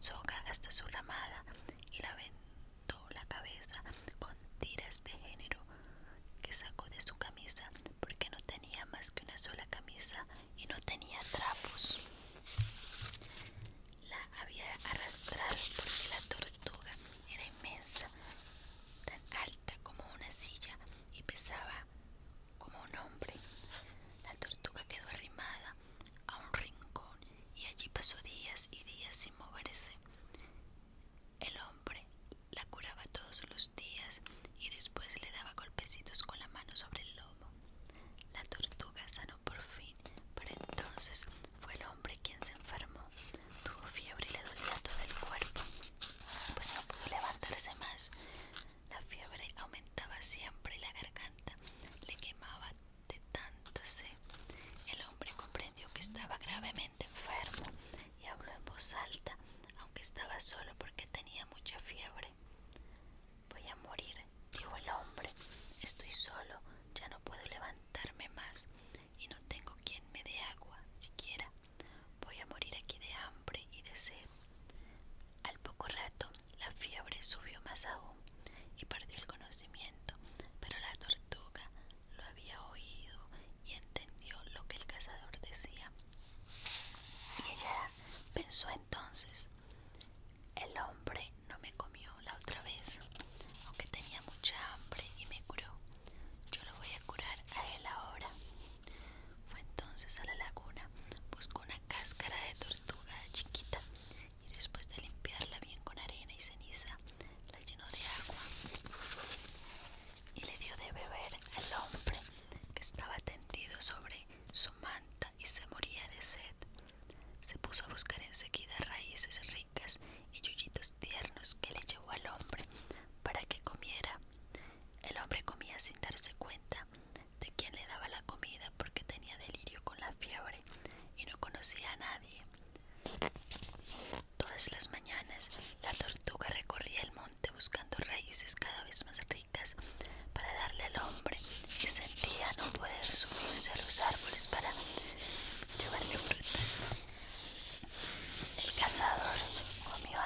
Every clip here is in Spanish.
soga hasta su ramada y la vendó la cabeza con tiras de género que sacó de su camisa porque no tenía más que una sola camisa y no tenía trapos. La había arrastrado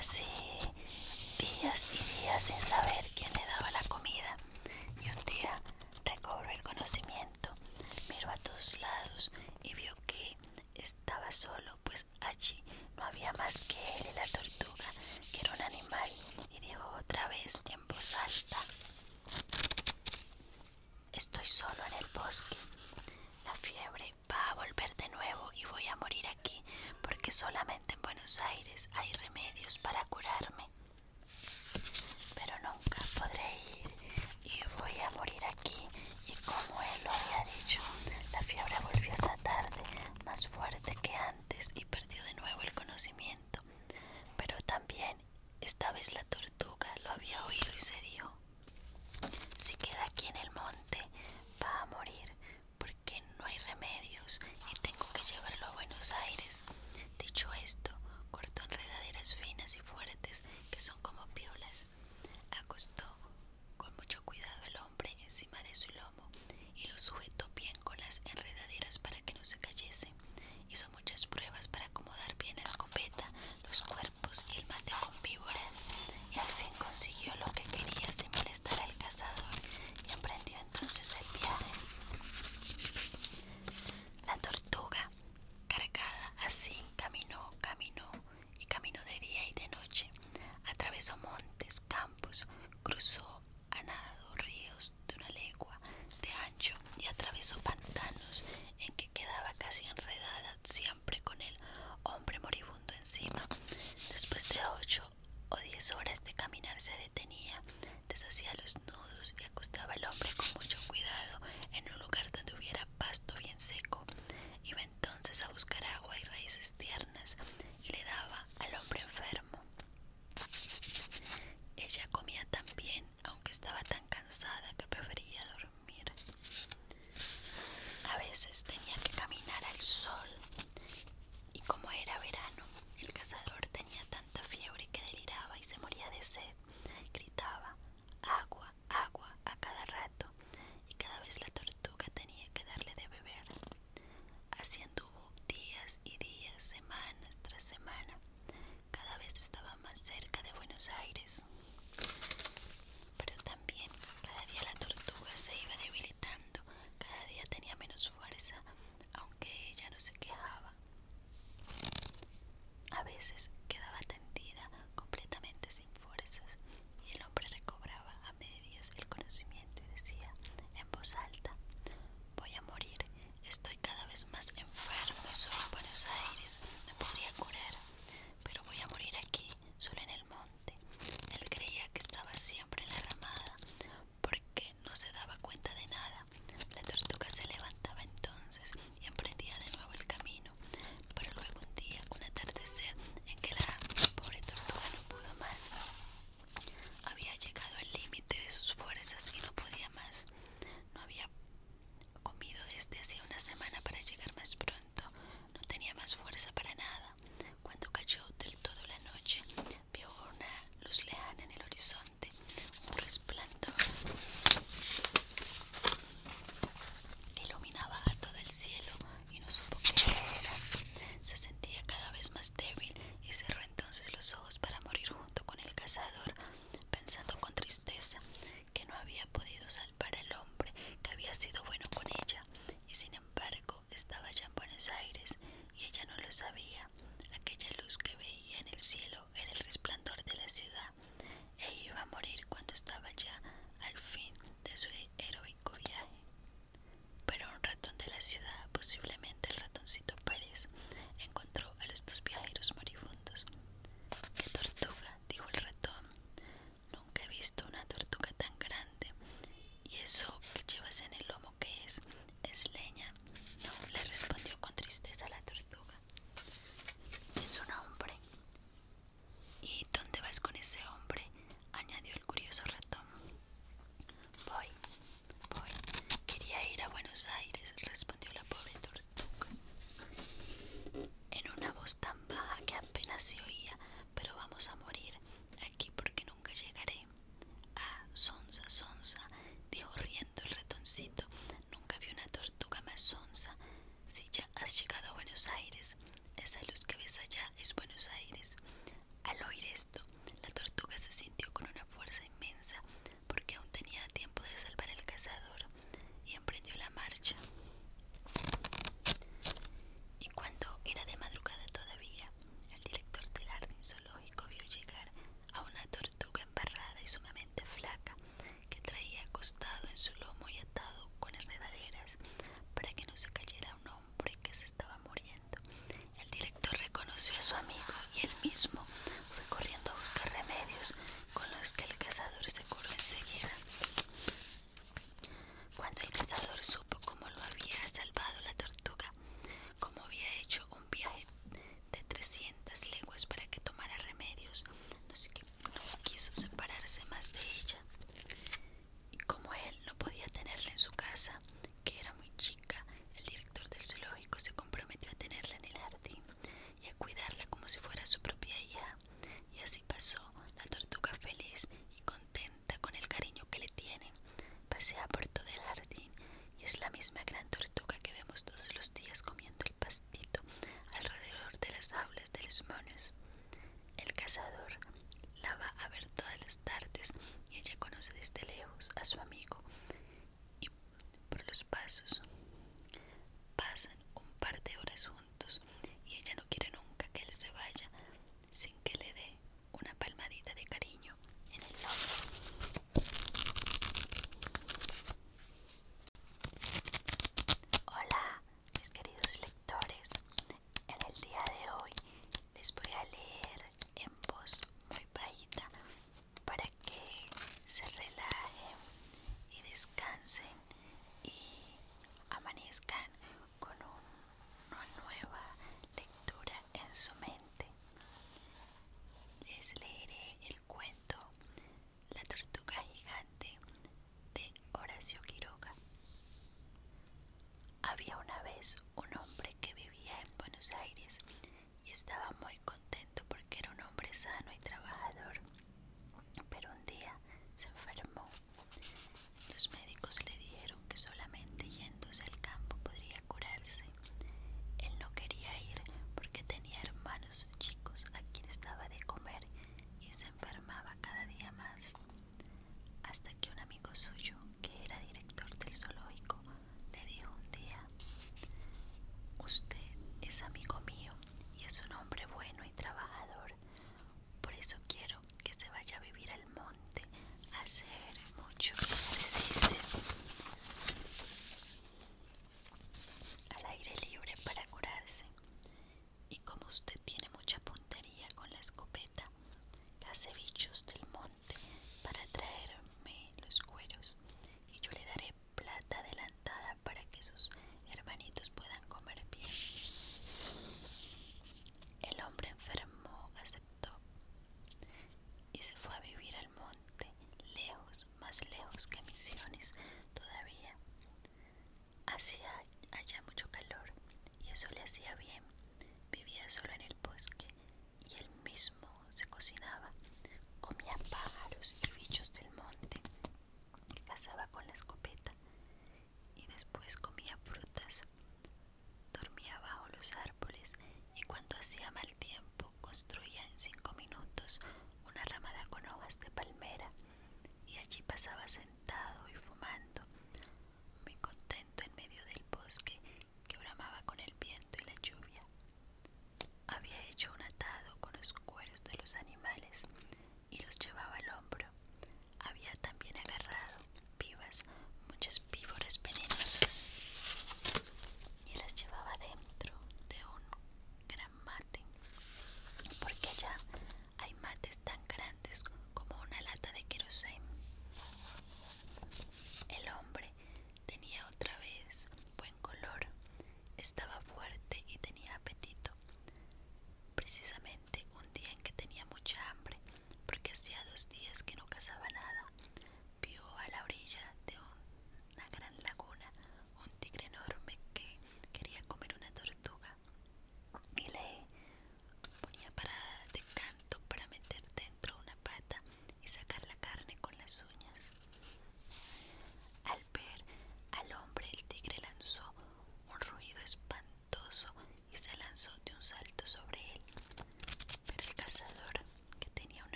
Pasé días y días sin saber quién le daba la comida. Y un día recobró el conocimiento, miró a todos lados y vio que estaba solo, pues allí no había más que él y la tortuga, que era un animal, y dijo otra vez en voz alta, estoy solo en el bosque, la fiebre va a volver de nuevo y voy a morir aquí porque solamente Aires hay remedios para Buenos Aires.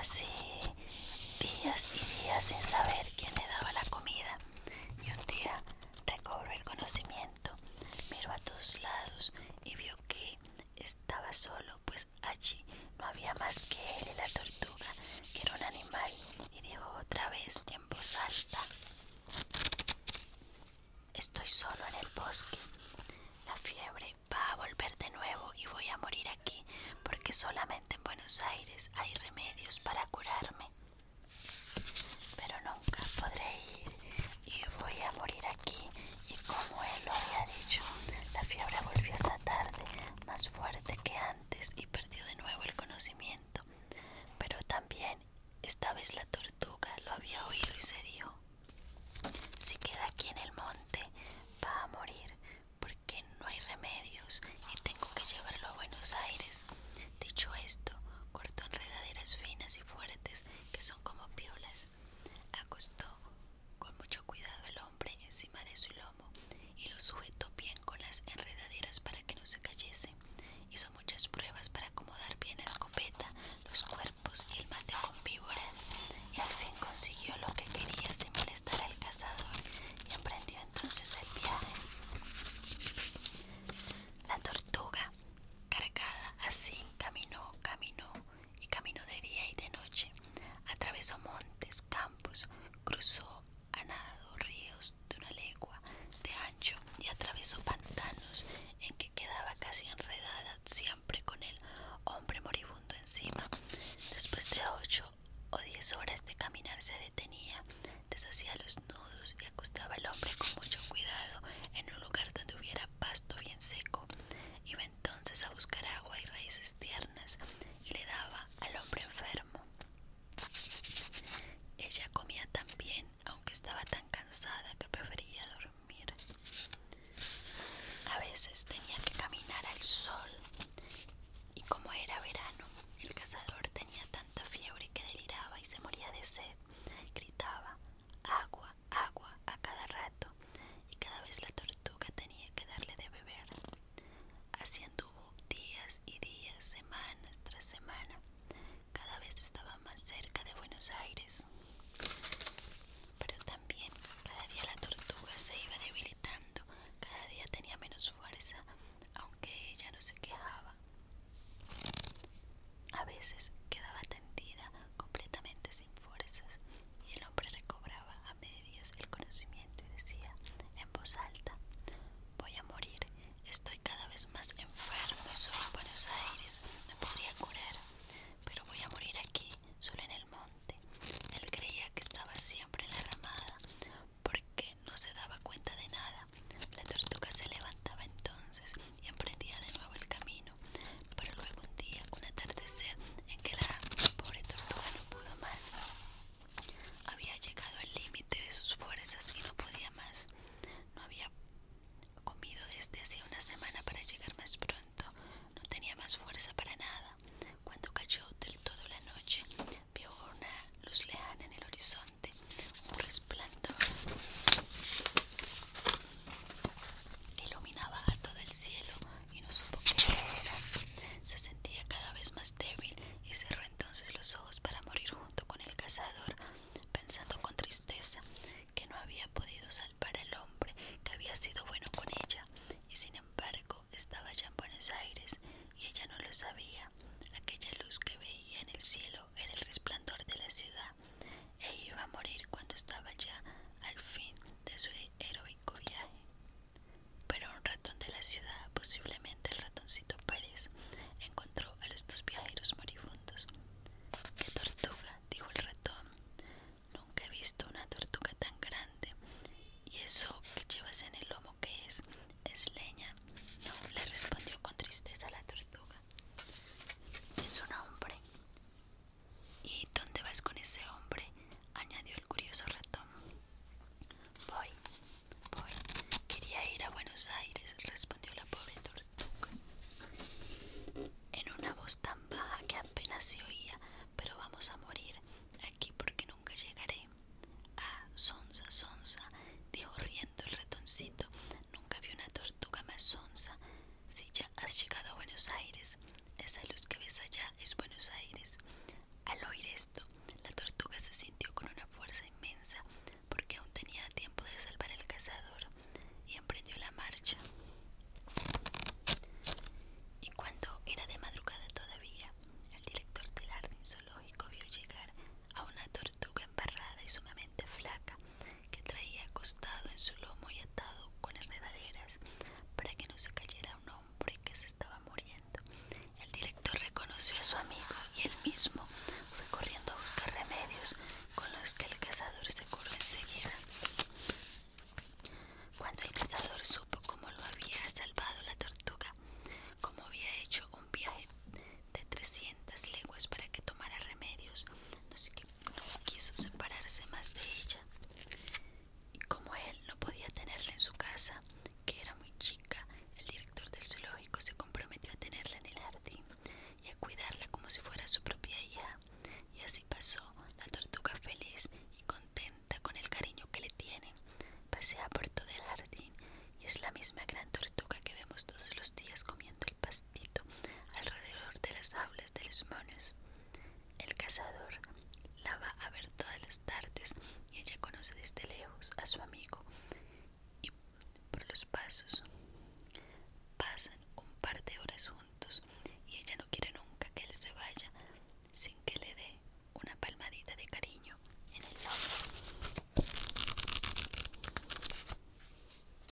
así días y días sin saber quién le daba la comida. Y un día recobró el conocimiento, miró a todos lados y vio que estaba solo, pues allí no había más que él y la tortuga, que era un animal, y dijo otra vez en voz alta. Estoy solo en el bosque. La fiebre va a volver de nuevo y voy a morir aquí porque solamente en Buenos Aires hay remedio.